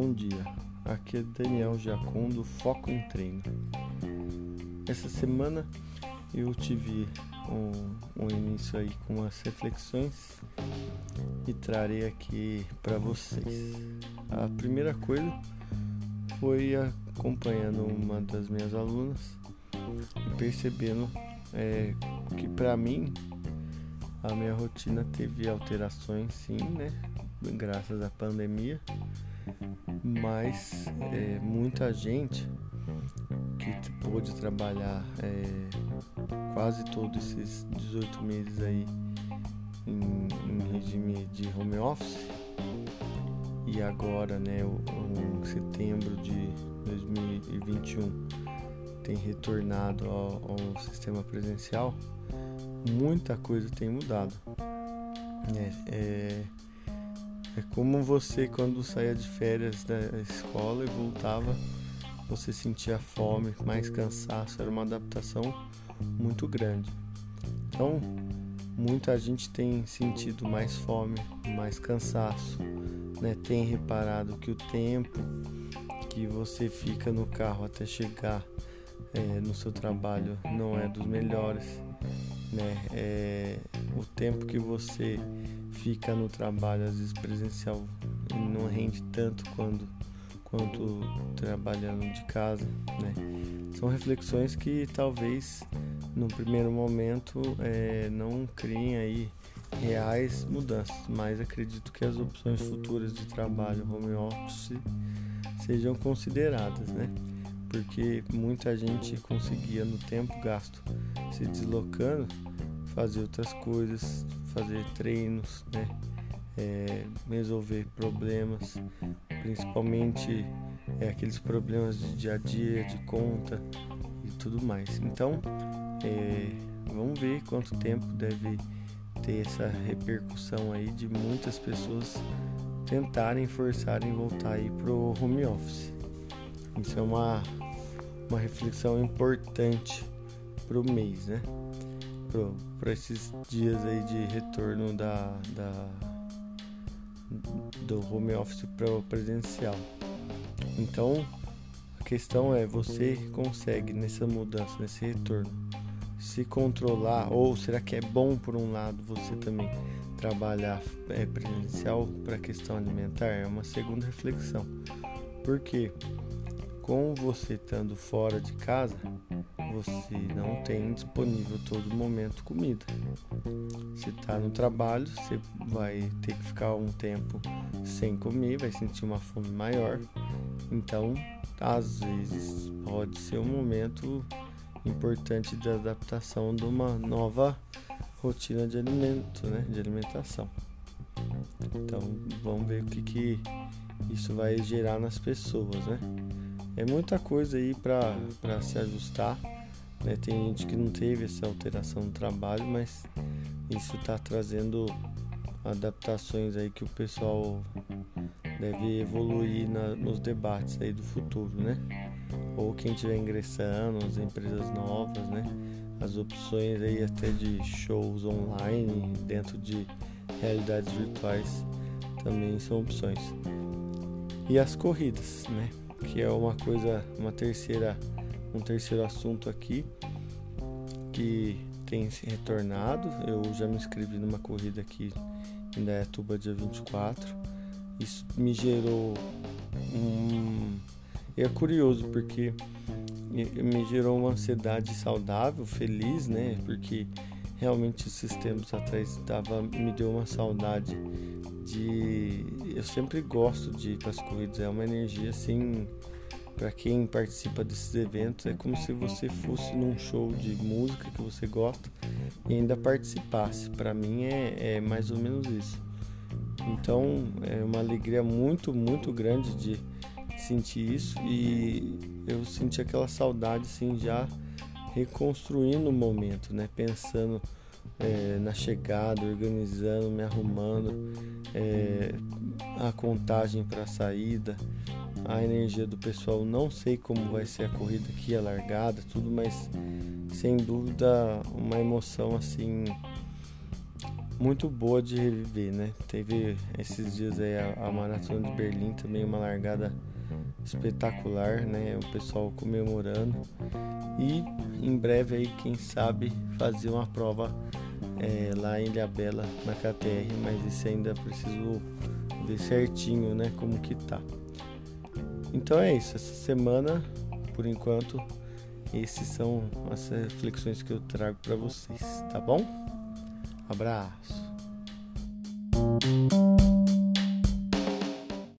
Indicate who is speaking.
Speaker 1: bom dia. Aqui é Daniel Jacon do Foco em Treino. Essa semana eu tive um, um início aí com as reflexões e trarei aqui para vocês. A primeira coisa foi acompanhando uma das minhas alunas e percebendo é, que para mim a minha rotina teve alterações sim, né? Graças à pandemia, mas é, muita gente que pôde trabalhar é, quase todos esses 18 meses aí em, em, regime de home office e agora, né, em setembro de 2021 tem retornado ao, ao sistema presencial muita coisa tem mudado. É, é, é, como você quando saía de férias da escola e voltava, você sentia fome, mais cansaço, era uma adaptação muito grande. Então, muita gente tem sentido mais fome, mais cansaço, né? Tem reparado que o tempo que você fica no carro até chegar é, no seu trabalho não é dos melhores né? É, o tempo que você fica no trabalho, às vezes presencial, não rende tanto quando, quanto trabalhando de casa, né? São reflexões que talvez no primeiro momento é, não criem aí reais mudanças, mas acredito que as opções futuras de trabalho home office sejam consideradas, né? Porque muita gente conseguia no tempo gasto se deslocando, fazer outras coisas, fazer treinos, né? É, resolver problemas, principalmente é, aqueles problemas de dia a dia, de conta e tudo mais. Então, é, vamos ver quanto tempo deve ter essa repercussão aí de muitas pessoas tentarem forçarem voltar aí pro home office. Isso é uma, uma reflexão importante pro mês, né? Para esses dias aí de retorno da, da do home office para o presencial. Então, a questão é você consegue nessa mudança, nesse retorno, se controlar ou será que é bom por um lado você também trabalhar é, presencial para a questão alimentar? É uma segunda reflexão. Porque com você estando fora de casa, você não tem disponível todo momento comida. Se está no trabalho, você vai ter que ficar um tempo sem comer, vai sentir uma fome maior. Então, às vezes, pode ser um momento importante de adaptação de uma nova rotina de alimento, né, de alimentação. Então, vamos ver o que, que isso vai gerar nas pessoas, né? É muita coisa aí para se ajustar né? Tem gente que não teve essa alteração no trabalho, mas isso está trazendo adaptações aí que o pessoal deve evoluir na, nos debates aí do futuro, né? Ou quem estiver ingressando, as empresas novas, né? As opções aí até de shows online dentro de realidades virtuais também são opções. E as corridas, né? Que é uma coisa, uma terceira um terceiro assunto aqui que tem se retornado. Eu já me inscrevi numa corrida aqui em Dayatuba dia 24. Isso me gerou um. É curioso porque me gerou uma ansiedade saudável, feliz, né? Porque realmente esses tempos atrás dava, me deu uma saudade de. Eu sempre gosto de ir para as corridas, é uma energia assim para quem participa desses eventos é como se você fosse num show de música que você gosta e ainda participasse. Para mim é, é, mais ou menos isso. Então é uma alegria muito, muito grande de sentir isso e eu senti aquela saudade assim já reconstruindo o momento, né? Pensando é, na chegada, organizando, me arrumando, é, a contagem para a saída a energia do pessoal. Não sei como vai ser a corrida aqui, a largada, tudo, mas sem dúvida uma emoção assim muito boa de reviver, né? Teve esses dias aí a, a Maratona de Berlim também uma largada espetacular, né? O pessoal comemorando e em breve aí quem sabe fazer uma prova é, lá em Ilhabela na KTR, mas isso ainda preciso ver certinho, né? Como que tá. Então é isso. Essa semana, por enquanto, esses são as reflexões que eu trago para vocês, tá bom? Abraço.